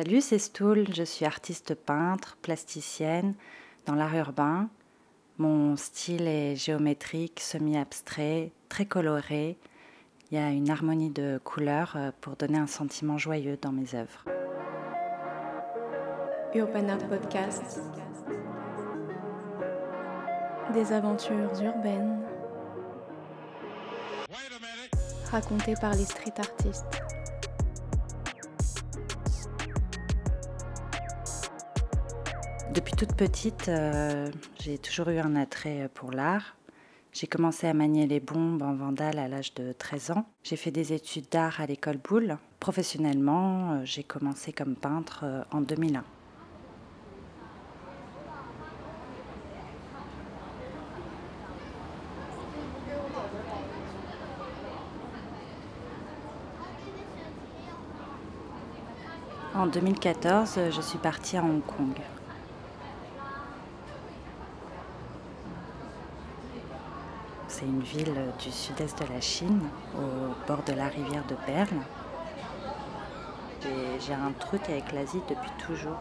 Salut, c'est Stoul, je suis artiste peintre, plasticienne dans l'art urbain. Mon style est géométrique, semi-abstrait, très coloré. Il y a une harmonie de couleurs euh, pour donner un sentiment joyeux dans mes œuvres. Urban Art Podcast. Des aventures urbaines racontées par les street artistes. Depuis toute petite, euh, j'ai toujours eu un attrait pour l'art. J'ai commencé à manier les bombes en vandale à l'âge de 13 ans. J'ai fait des études d'art à l'école Boulle. Professionnellement, euh, j'ai commencé comme peintre euh, en 2001. En 2014, je suis partie à Hong Kong. C'est une ville du sud-est de la Chine, au bord de la rivière de Perle. J'ai un truc avec l'Asie depuis toujours.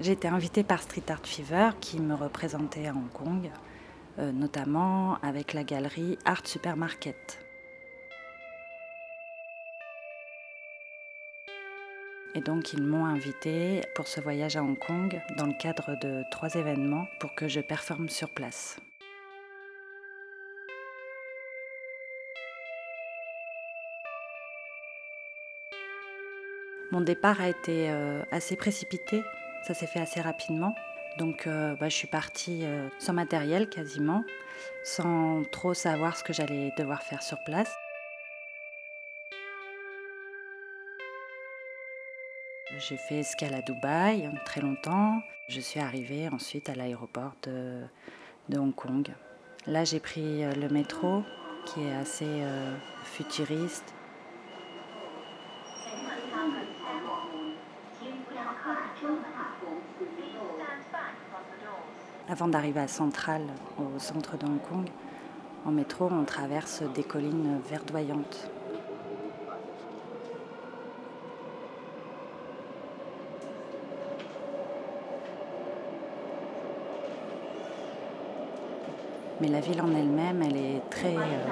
J'ai été invitée par Street Art Fever qui me représentait à Hong Kong, euh, notamment avec la galerie Art Supermarket. Et donc ils m'ont invité pour ce voyage à Hong Kong dans le cadre de trois événements pour que je performe sur place. Mon départ a été euh, assez précipité, ça s'est fait assez rapidement. Donc euh, bah, je suis partie euh, sans matériel quasiment, sans trop savoir ce que j'allais devoir faire sur place. J'ai fait escale à Dubaï très longtemps. Je suis arrivée ensuite à l'aéroport de, Hong Kong. Là, j'ai pris le métro qui est assez futuriste. Avant d'arriver à Central, au centre de Hong Kong, en métro, on traverse des collines verdoyantes. Mais la ville en elle-même, elle est très, euh,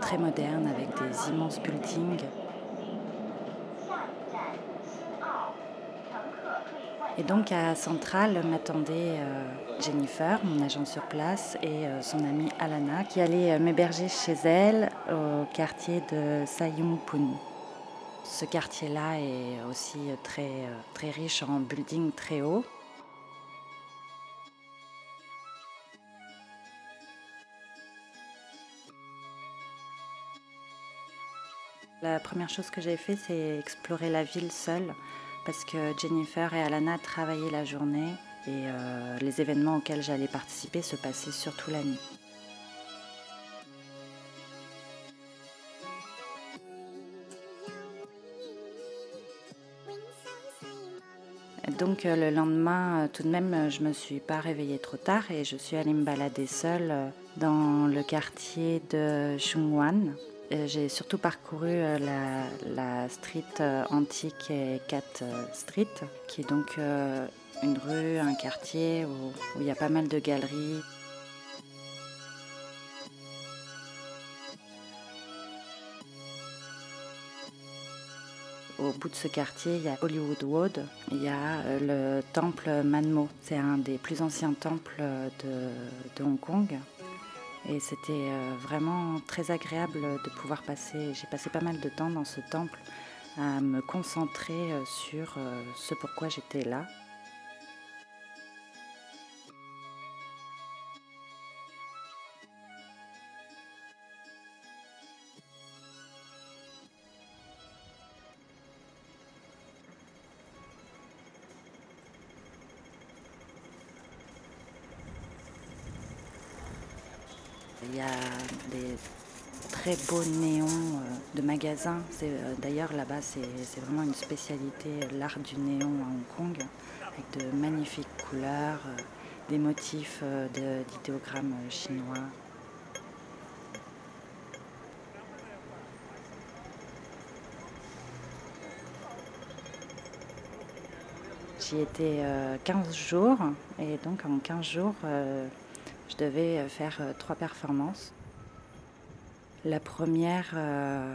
très moderne avec des immenses buildings. Et donc à Centrale m'attendait euh, Jennifer, mon agent sur place, et euh, son amie Alana, qui allait m'héberger chez elle au quartier de Sayungpun. Ce quartier-là est aussi très, très riche en buildings très hauts. La première chose que j'ai fait, c'est explorer la ville seule parce que Jennifer et Alana travaillaient la journée et euh, les événements auxquels j'allais participer se passaient surtout la nuit. Donc euh, le lendemain, euh, tout de même, je me suis pas réveillée trop tard et je suis allée me balader seule dans le quartier de Shungwan, euh, j'ai surtout parcouru euh, la, street euh, antique et Cat Street, qui est donc une rue, un quartier où, où il y a pas mal de galeries. Au bout de ce quartier, il y a Hollywood Road, il y a le temple Manmo. C'est un des plus anciens temples de Hong Kong. Et c'était euh, vraiment très agréable de pouvoir passer, j'ai passé pas mal de temps dans ce temple à me concentrer euh, sur euh, ce pourquoi j'étais là. des très beaux néons euh, de magasins. C'est, euh, d'ailleurs, là-bas, c'est, vraiment une spécialité, euh, l'art du néon à Hong Kong, avec de magnifiques couleurs, des motifs de, d'idéogrammes chinois. J'y étais 15 jours et donc en 15 jours, je devais faire trois performances. La première,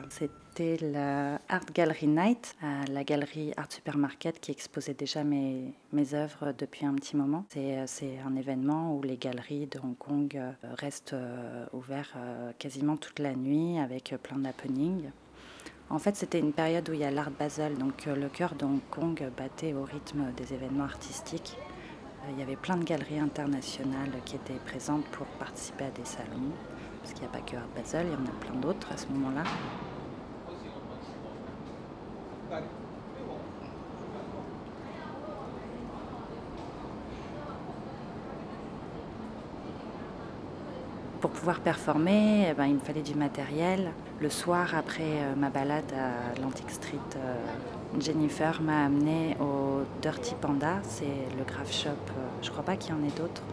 c'était c'était la Art Gallery Night, la galerie Art Supermarket qui exposait déjà mes, mes œuvres depuis un petit moment. C'est euh, un événement où les galeries de Hong Kong euh, restent euh, ouvertes quasiment toute la nuit avec plein d'happenings. En fait, c'était une période où il y a l'Art Basel, donc le cœur de Hong Kong battait au rythme des événements artistiques. Il y avait plein de galeries internationales qui étaient présentes pour participer à des salons, parce qu'il n'y a pas que Art Basel, il y en a plein d'autres à ce moment-là. Pour pouvoir performer, eh ben, il me fallait du matériel. Le soir, après euh, ma balade à l'Antique Street, euh, Jennifer m'a amené au Dirty Panda. C'est le graph shop, euh, je crois pas qu'il y en ait d'autres.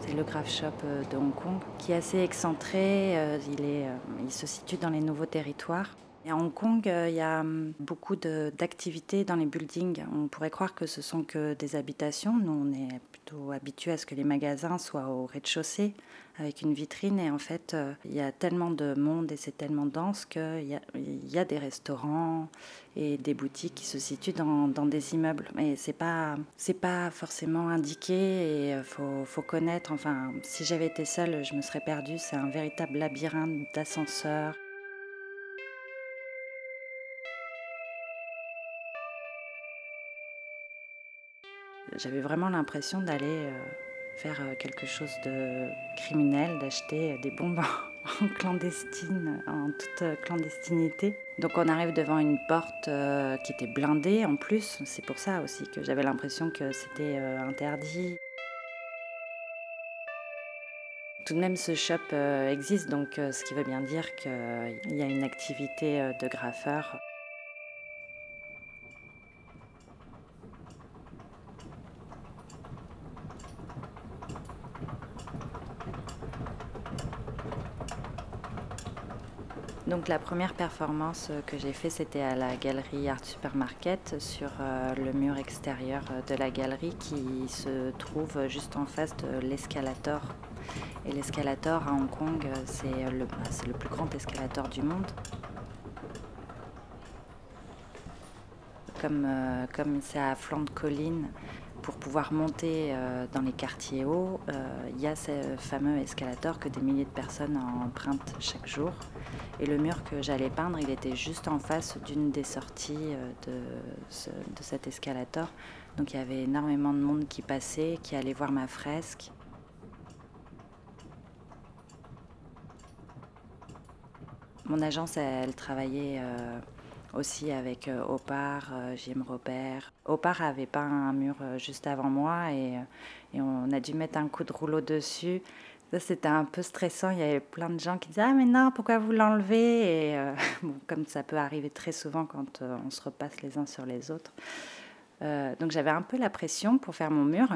C'est le graph shop de Hong Kong qui est assez excentré. il, il se situe dans les nouveaux territoires. Et à Hong Kong, il y a hum, beaucoup d'activités dans les buildings. On pourrait croire que ce sont que des habitations. Nous, on est plutôt habitués à ce que les magasins soient au rez-de-chaussée avec une vitrine. Et en fait, euh, il y a tellement de monde et c'est tellement dense qu'il y, a, y a des restaurants et des boutiques qui se situent dans, dans des immeubles. Mais c'est pas, pas forcément indiqué et euh, faut, faut, connaître. Enfin, si j'avais été seule, je me serais perdue. C'est un véritable labyrinthe d'ascenseurs. J'avais vraiment l'impression d'aller euh, faire euh, quelque chose de criminel, d'acheter des bombes en clandestine, en toute euh, clandestinité. Donc on arrive devant une porte euh, qui était blindée en plus. C'est pour ça aussi que j'avais l'impression que c'était interdit. Tout de même, ce shop existe, donc ce qui veut bien dire qu'il y a une activité de graffeur. La première performance euh, que j'ai faite, c'était à la galerie Art Supermarket sur euh, le mur extérieur euh, de la galerie qui se trouve juste en face de l'escalator. Et l'escalator à Hong Kong, c'est le, bah, le plus grand escalator du monde. Comme, comme c'est à flanc de colline, pour pouvoir monter euh, dans les quartiers hauts, euh, il y a ce fameux escalator que des milliers de personnes empruntent chaque jour. Et le mur que j'allais peindre, il était juste en face d'une des sorties euh, de, de cet escalator. Donc il y avait énormément de monde qui passait, qui allait voir ma fresque. Mon agence, elle travaillait aussi avec euh, Opar, euh, JM Robert. Opar avait peint un mur euh, juste avant moi et, on a dû mettre un coup de rouleau dessus. Ça, c'était un peu stressant. Il y avait plein de gens qui disaient Ah, mais non, pourquoi vous l'enlevez? Et comme ça peut arriver très souvent quand on se repasse les uns sur les autres. donc j'avais un peu la pression pour faire mon mur.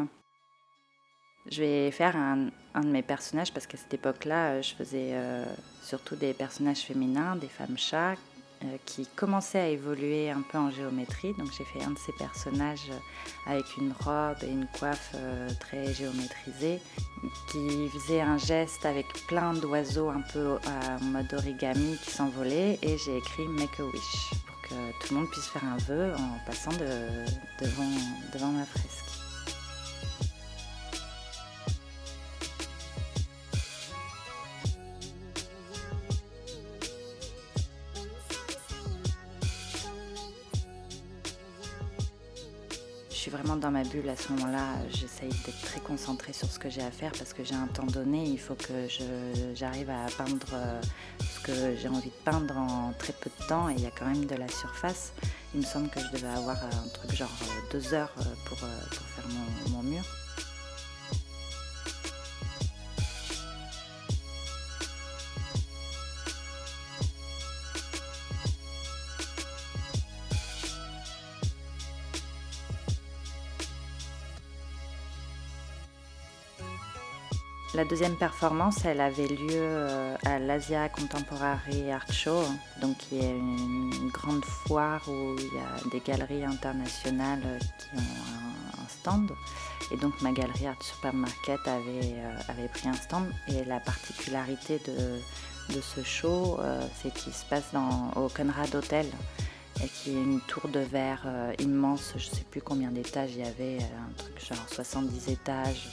Je vais faire un, de mes personnages parce qu'à cette époque-là, je faisais surtout des personnages féminins, des femmes chats qui commençait à évoluer un peu en géométrie. Donc j'ai fait un de ces personnages euh, avec une robe et une coiffe euh, très géométrisée, qui faisait un geste avec plein d'oiseaux un peu en mode origami qui s'envolaient. Et j'ai écrit Make a Wish pour que tout le monde puisse faire un vœu en passant devant ma fresque. Vraiment dans ma bulle à ce moment-là. J'essaye d'être très concentrée sur ce que j'ai à faire parce que j'ai un temps donné. Il faut que j'arrive à peindre euh, ce que j'ai envie de peindre en très peu de temps et il y a quand même de la surface. Il me semble que je devais avoir un truc genre euh, deux heures euh, pour, faire mon mur. La deuxième performance, elle avait lieu euh, à l'Asia Contemporary Art Show, donc qui est une grande foire où il y a des galeries internationales qui ont un, stand. Et donc ma galerie Art Supermarket avait, avait pris un stand. Et la particularité de, ce show, c'est qu'il se passe au Conrad Hotel et qui est une tour de verre immense, je ne sais plus combien d'étages il y avait, un truc genre 70 étages.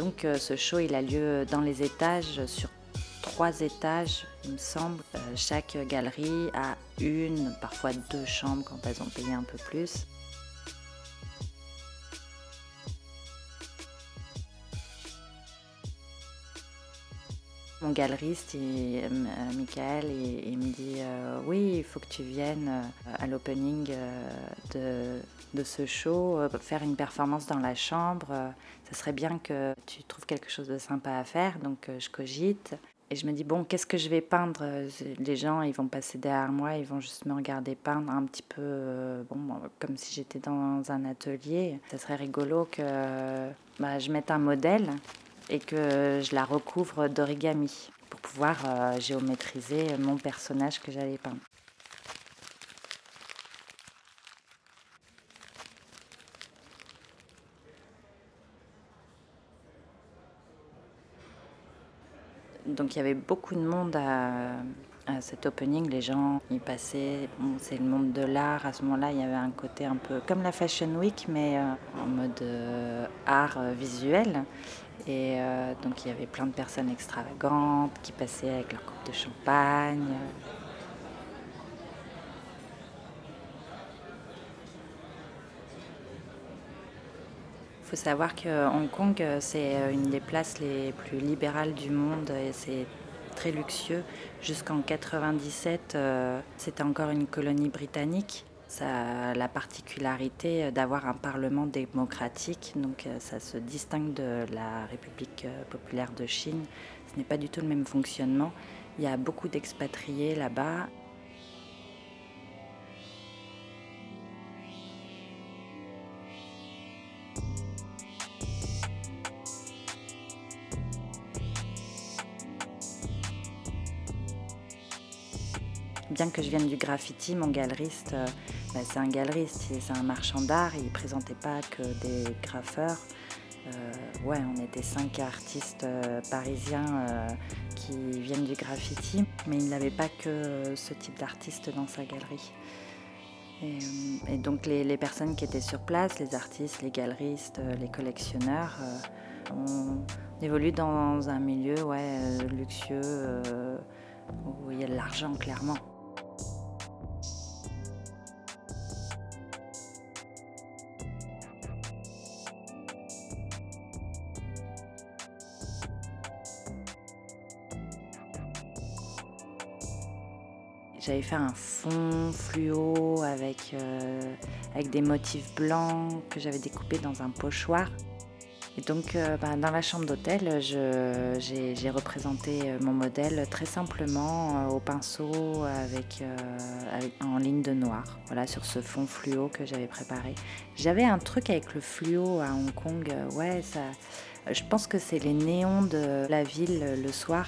Donc euh, ce show, il a lieu dans les étages, sur trois étages, il me semble. Euh, chaque galerie a une, parfois deux chambres quand elles ont payé un peu plus. Mon galeriste, il, euh, Michael, il, me dit oui, il faut que tu viennes à l'opening de, de, ce show, faire une performance dans la chambre ce serait bien que tu trouves quelque chose de sympa à faire. Donc euh, je cogite. Et je me dis, bon, qu'est-ce que je vais peindre? Les gens, ils vont passer derrière moi, ils vont juste me regarder peindre un petit peu, euh, bon, comme si j'étais dans un atelier. Ça serait rigolo que bah, je mette un modèle et que je la recouvre d'origami pour pouvoir euh, géométriser mon personnage que j'allais peindre. Donc il y avait beaucoup de monde à, cet opening. Les gens y passaient. c'est le monde de l'art. À ce moment-là, il y avait un côté un peu comme la Fashion Week, mais euh, en mode euh, art visuel. Et donc il y avait plein de personnes extravagantes qui passaient avec leur coupe de champagne. Il faut savoir que Hong Kong, euh, c'est euh, une des places les plus libérales du monde et c'est très luxueux. Jusqu'en 97, euh, c'était encore une colonie britannique. Ça la particularité d'avoir un parlement démocratique, donc ça se distingue de la République populaire de Chine. Ce n'est pas du tout le même fonctionnement. Il y a beaucoup d'expatriés là-bas que je vienne du graffiti, mon galeriste, euh, bah, c'est un galeriste, c'est un marchand d'art, il présentait pas que des graffeurs. Euh, ouais, on était cinq artistes euh, parisiens qui viennent du graffiti, mais il n'avait pas que ce type d'artiste dans sa galerie. Et, donc les, personnes qui étaient sur place, les artistes, les galeristes, les collectionneurs, on évolue dans un milieu ouais, luxueux où il y a de l'argent clairement. Un fond fluo avec, euh, avec des motifs blancs que j'avais découpés dans un pochoir. Et donc, euh, bah, dans la chambre d'hôtel, j'ai représenté euh, mon modèle très simplement au pinceau avec, en ligne de noir, voilà, sur ce fond fluo que j'avais préparé. J'avais un truc avec le fluo à Hong Kong, ouais, ça, je pense que c'est les néons de la ville le soir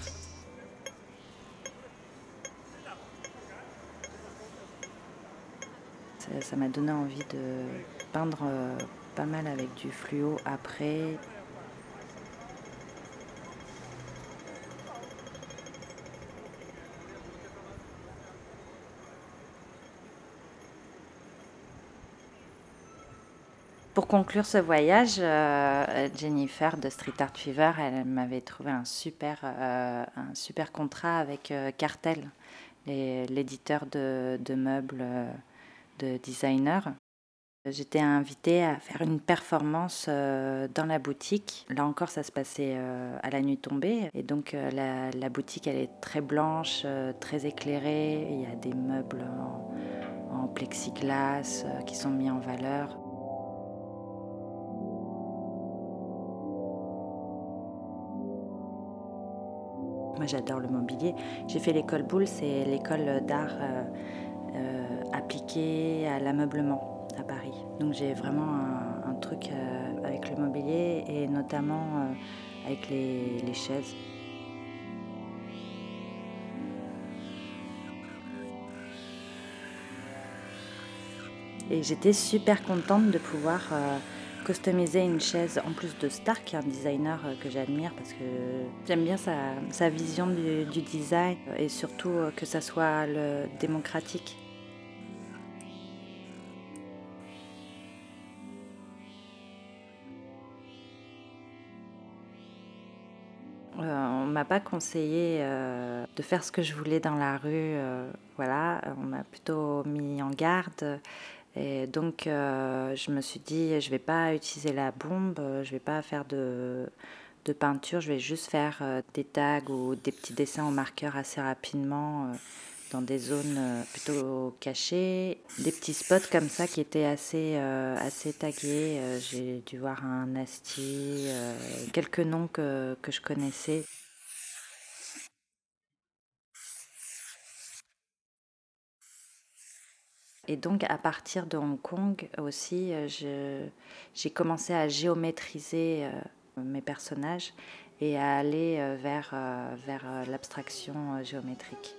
ça m'a donné envie de peindre euh, pas mal avec du fluo après. Pour conclure ce voyage, euh, Jennifer de Street Art Fever, elle m'avait trouvé un super, euh, un super contrat avec Cartel, l'éditeur de, de, meubles de designer. J'étais invitée à faire une performance euh, dans la boutique. Là encore, ça se passait euh, à la nuit tombée. Et donc, euh, la, boutique, elle est très blanche, très éclairée. Il y a des meubles en, plexiglas qui sont mis en valeur. Moi, j'adore le mobilier. J'ai fait l'école Boulle, c'est l'école d'art euh, appliquée à l'ameublement à Paris. Donc j'ai vraiment un, truc euh, avec le mobilier et notamment euh, avec les, chaises. Et j'étais super contente de pouvoir customiser une chaise en plus de Stark, un designer que j'admire parce que j'aime bien sa, vision du, design et surtout que ça soit le démocratique. M'a pas conseillé euh, de faire ce que je voulais dans la rue. Euh, voilà, on m'a plutôt mis en garde. Et donc, euh, je me suis dit, je vais pas utiliser la bombe, je vais pas faire de, de peinture, je vais juste faire des tags ou des petits dessins au marqueur assez rapidement dans des zones plutôt cachées, des petits spots comme ça qui étaient assez, assez tagués. J'ai dû voir un Asti, quelques noms que, que je connaissais. Et donc à partir de Hong Kong aussi, euh, j'ai commencé à géométriser euh, mes personnages et à aller euh, vers, vers l'abstraction géométrique.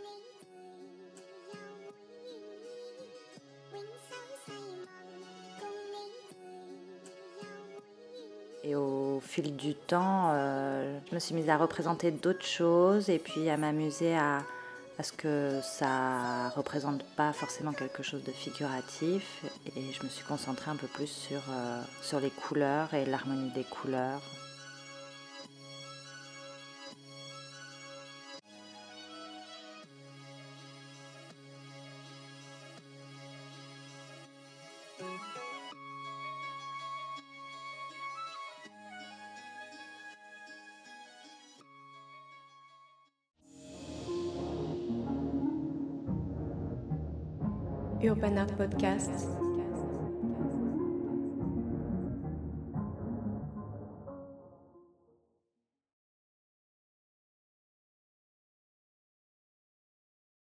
Et au fil du temps, je me suis mise à représenter d'autres choses et puis à m'amuser à, parce que ça représente pas forcément quelque chose de figuratif et je me suis concentrée un peu plus sur, euh, sur les couleurs et l'harmonie des couleurs. Urban Art Podcasts.